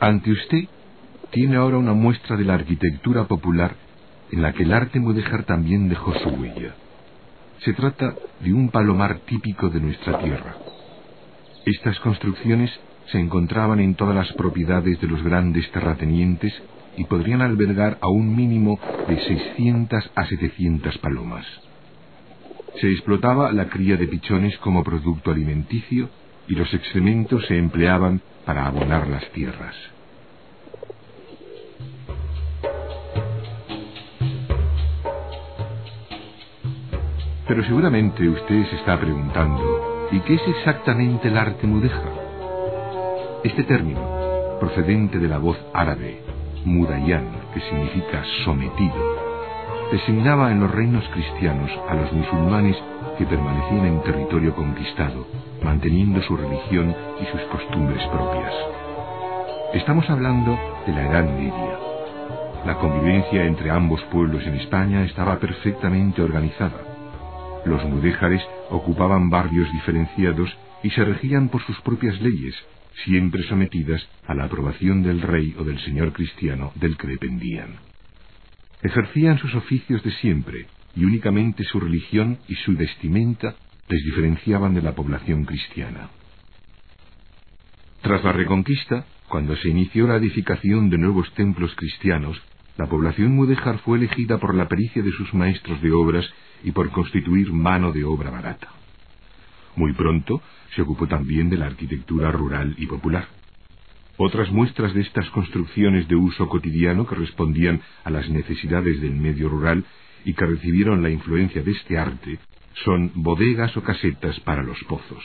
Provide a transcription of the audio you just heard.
Ante usted tiene ahora una muestra de la arquitectura popular en la que el arte mudéjar también dejó su huella. Se trata de un palomar típico de nuestra tierra. Estas construcciones se encontraban en todas las propiedades de los grandes terratenientes y podrían albergar a un mínimo de 600 a 700 palomas. Se explotaba la cría de pichones como producto alimenticio y los excrementos se empleaban para abonar las tierras. Pero seguramente usted se está preguntando, ¿y qué es exactamente el arte mudéjar? Este término, procedente de la voz árabe, mudayan, que significa sometido, designaba en los reinos cristianos a los musulmanes que permanecían en territorio conquistado, manteniendo su religión y sus costumbres propias. Estamos hablando de la Edad Media. La convivencia entre ambos pueblos en España estaba perfectamente organizada. Los mudéjares ocupaban barrios diferenciados y se regían por sus propias leyes, siempre sometidas a la aprobación del rey o del señor cristiano del que dependían. Ejercían sus oficios de siempre, y únicamente su religión y su vestimenta les diferenciaban de la población cristiana. Tras la Reconquista, cuando se inició la edificación de nuevos templos cristianos, la población mudéjar fue elegida por la pericia de sus maestros de obras y por constituir mano de obra barata. Muy pronto se ocupó también de la arquitectura rural y popular. Otras muestras de estas construcciones de uso cotidiano que respondían a las necesidades del medio rural y que recibieron la influencia de este arte son bodegas o casetas para los pozos.